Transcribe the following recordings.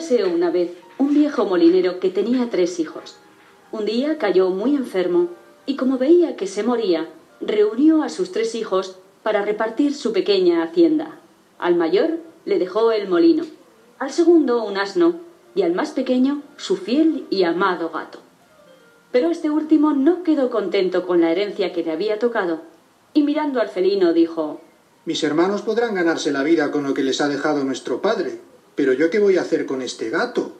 Érase una vez un viejo molinero que tenía tres hijos. Un día cayó muy enfermo y como veía que se moría, reunió a sus tres hijos para repartir su pequeña hacienda. Al mayor le dejó el molino, al segundo un asno y al más pequeño su fiel y amado gato. Pero este último no quedó contento con la herencia que le había tocado y mirando al felino dijo Mis hermanos podrán ganarse la vida con lo que les ha dejado nuestro padre, pero yo qué voy a hacer con este gato.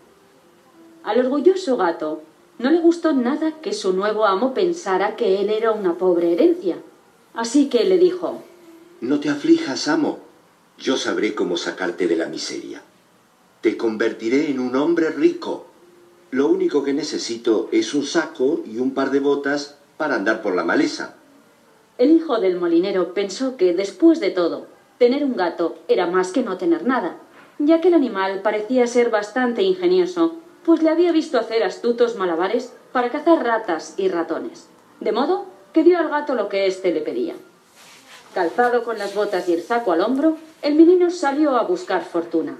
Al orgulloso gato no le gustó nada que su nuevo amo pensara que él era una pobre herencia. Así que le dijo No te aflijas, amo. Yo sabré cómo sacarte de la miseria. Te convertiré en un hombre rico. Lo único que necesito es un saco y un par de botas para andar por la maleza. El hijo del molinero pensó que, después de todo, tener un gato era más que no tener nada, ya que el animal parecía ser bastante ingenioso pues le había visto hacer astutos malabares para cazar ratas y ratones, de modo que dio al gato lo que éste le pedía. Calzado con las botas y el saco al hombro, el menino salió a buscar fortuna.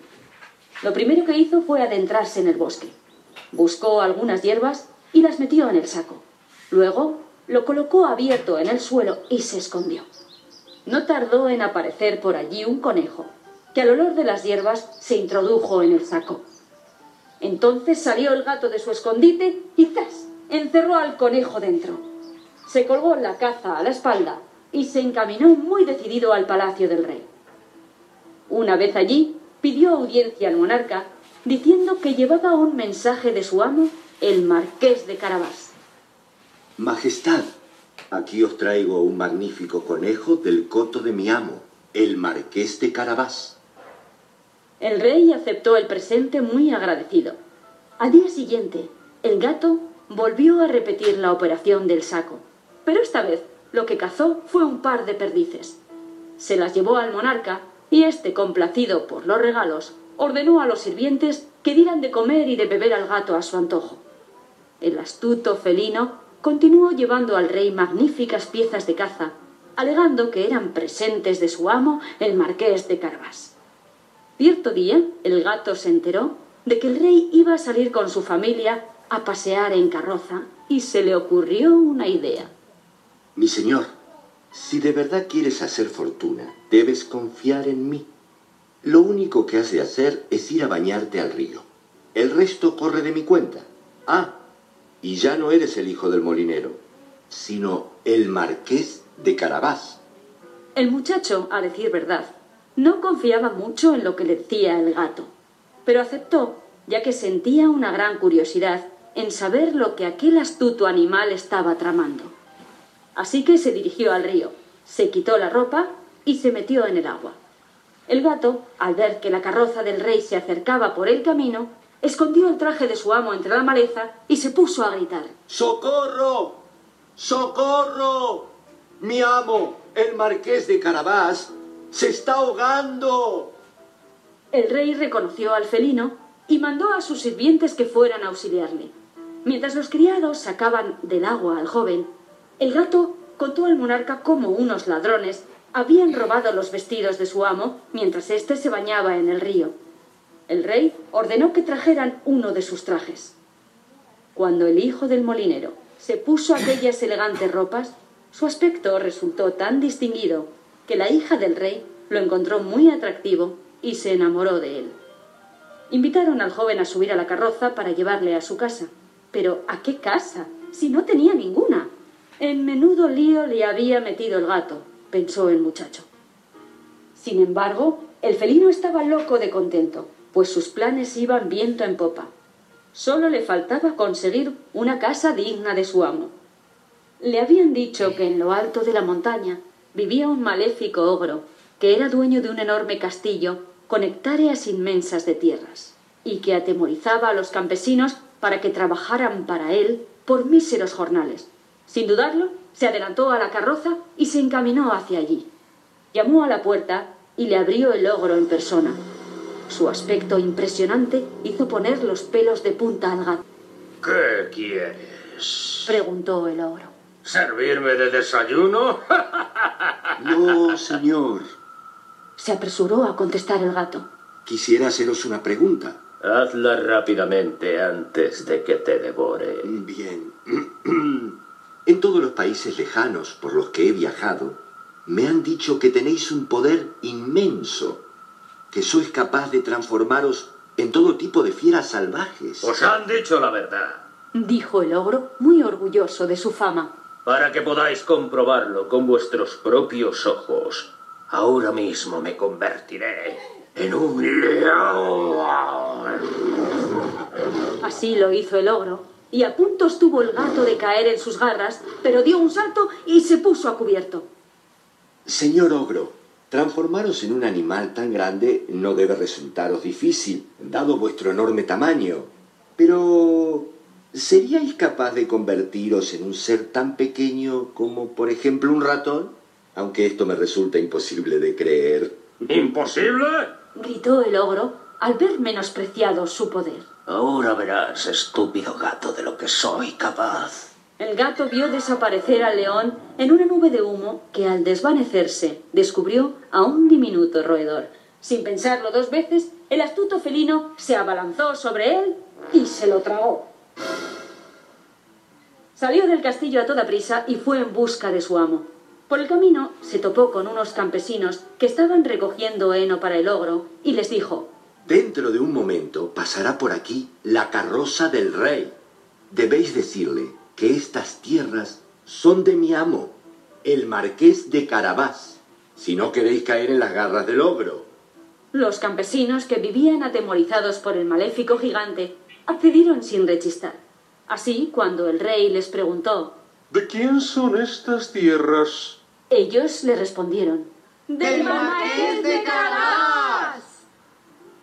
Lo primero que hizo fue adentrarse en el bosque. Buscó algunas hierbas y las metió en el saco. Luego lo colocó abierto en el suelo y se escondió. No tardó en aparecer por allí un conejo, que al olor de las hierbas se introdujo en el saco. Entonces salió el gato de su escondite y encerró al conejo dentro. Se colgó la caza a la espalda y se encaminó muy decidido al palacio del rey. Una vez allí, pidió audiencia al monarca diciendo que llevaba un mensaje de su amo, el marqués de Carabás. Majestad, aquí os traigo un magnífico conejo del coto de mi amo, el marqués de Carabás. El rey aceptó el presente muy agradecido. Al día siguiente, el gato volvió a repetir la operación del saco, pero esta vez lo que cazó fue un par de perdices. Se las llevó al monarca y éste, complacido por los regalos, ordenó a los sirvientes que dieran de comer y de beber al gato a su antojo. El astuto felino continuó llevando al rey magníficas piezas de caza, alegando que eran presentes de su amo, el marqués de Carvás. Cierto día, el gato se enteró de que el rey iba a salir con su familia a pasear en carroza y se le ocurrió una idea. Mi señor, si de verdad quieres hacer fortuna, debes confiar en mí. Lo único que has de hacer es ir a bañarte al río. El resto corre de mi cuenta. Ah, y ya no eres el hijo del molinero, sino el marqués de Carabás. El muchacho, a decir verdad, no confiaba mucho en lo que le decía el gato, pero aceptó, ya que sentía una gran curiosidad en saber lo que aquel astuto animal estaba tramando. Así que se dirigió al río, se quitó la ropa y se metió en el agua. El gato, al ver que la carroza del rey se acercaba por el camino, escondió el traje de su amo entre la maleza y se puso a gritar. ¡Socorro! ¡Socorro! Mi amo, el marqués de Carabás, ¡Se está ahogando! El rey reconoció al felino y mandó a sus sirvientes que fueran a auxiliarle. Mientras los criados sacaban del agua al joven, el gato contó al monarca cómo unos ladrones habían robado los vestidos de su amo mientras éste se bañaba en el río. El rey ordenó que trajeran uno de sus trajes. Cuando el hijo del molinero se puso aquellas elegantes ropas, su aspecto resultó tan distinguido que la hija del rey lo encontró muy atractivo y se enamoró de él. Invitaron al joven a subir a la carroza para llevarle a su casa. Pero ¿a qué casa? Si no tenía ninguna. En menudo lío le había metido el gato, pensó el muchacho. Sin embargo, el felino estaba loco de contento, pues sus planes iban viento en popa. Solo le faltaba conseguir una casa digna de su amo. Le habían dicho que en lo alto de la montaña vivía un maléfico ogro, que era dueño de un enorme castillo con hectáreas inmensas de tierras, y que atemorizaba a los campesinos para que trabajaran para él por míseros jornales. Sin dudarlo, se adelantó a la carroza y se encaminó hacia allí. Llamó a la puerta y le abrió el ogro en persona. Su aspecto impresionante hizo poner los pelos de punta al gato. ¿Qué quieres? preguntó el ogro. ¿Servirme de desayuno? No, señor. Se apresuró a contestar el gato. Quisiera haceros una pregunta. Hazla rápidamente antes de que te devore. Bien. En todos los países lejanos por los que he viajado, me han dicho que tenéis un poder inmenso, que sois capaz de transformaros en todo tipo de fieras salvajes. Os han dicho la verdad. Dijo el ogro, muy orgulloso de su fama. Para que podáis comprobarlo con vuestros propios ojos, ahora mismo me convertiré en un león. Así lo hizo el ogro, y a punto estuvo el gato de caer en sus garras, pero dio un salto y se puso a cubierto. Señor ogro, transformaros en un animal tan grande no debe resultaros difícil, dado vuestro enorme tamaño. Pero, ¿seríais capaz de convertiros en un ser tan pequeño como, por ejemplo, un ratón? Aunque esto me resulta imposible de creer. ¿Imposible? Gritó el ogro al ver menospreciado su poder. Ahora verás, estúpido gato, de lo que soy capaz. El gato vio desaparecer al león en una nube de humo que al desvanecerse descubrió a un diminuto roedor. Sin pensarlo dos veces, el astuto felino se abalanzó sobre él y se lo tragó. Salió del castillo a toda prisa y fue en busca de su amo. Por el camino se topó con unos campesinos que estaban recogiendo heno para el ogro y les dijo Dentro de un momento pasará por aquí la carroza del rey. Debéis decirle que estas tierras son de mi amo, el marqués de Carabás, si no queréis caer en las garras del ogro. Los campesinos, que vivían atemorizados por el maléfico gigante, accedieron sin rechistar. Así, cuando el rey les preguntó, ¿De quién son estas tierras? ellos le respondieron, ¡Del marqués de Carabás!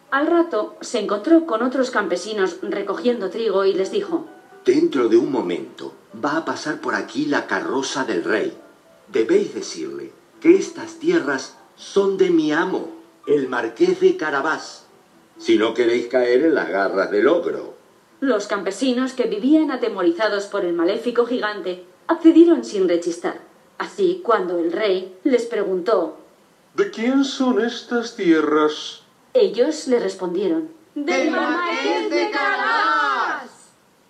Al rato se encontró con otros campesinos recogiendo trigo y les dijo, Dentro de un momento va a pasar por aquí la carroza del rey. Debéis decirle que estas tierras son de mi amo, el marqués de Carabás, si no queréis caer en las garras del ogro. Los campesinos, que vivían atemorizados por el maléfico gigante, accedieron sin rechistar. Así, cuando el rey les preguntó, ¿De quién son estas tierras? ellos le respondieron, ¡Del marqués de Carabás!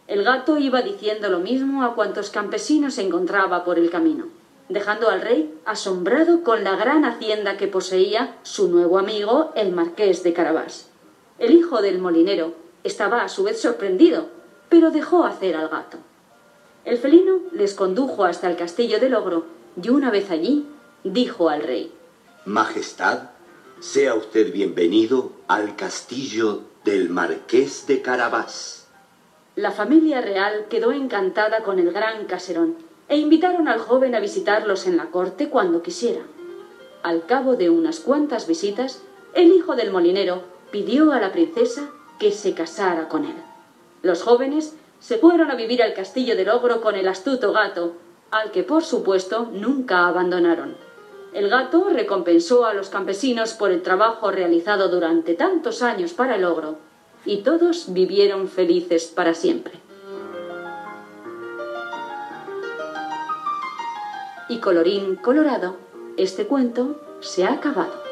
El gato iba diciendo lo mismo a cuantos campesinos encontraba por el camino, dejando al rey asombrado con la gran hacienda que poseía su nuevo amigo, el marqués de Carabás. El hijo del molinero estaba a su vez sorprendido, pero dejó hacer al gato. El felino les condujo hasta el castillo del ogro y una vez allí dijo al rey, Majestad, sea usted bienvenido al castillo del marqués de Carabás. La familia real quedó encantada con el gran caserón e invitaron al joven a visitarlos en la corte cuando quisiera. Al cabo de unas cuantas visitas, el hijo del molinero pidió a la princesa que se casara con él. Los jóvenes se fueron a vivir al castillo del ogro con el astuto gato, al que por supuesto nunca abandonaron. El gato recompensó a los campesinos por el trabajo realizado durante tantos años para el ogro, y todos vivieron felices para siempre. Y colorín colorado, este cuento se ha acabado.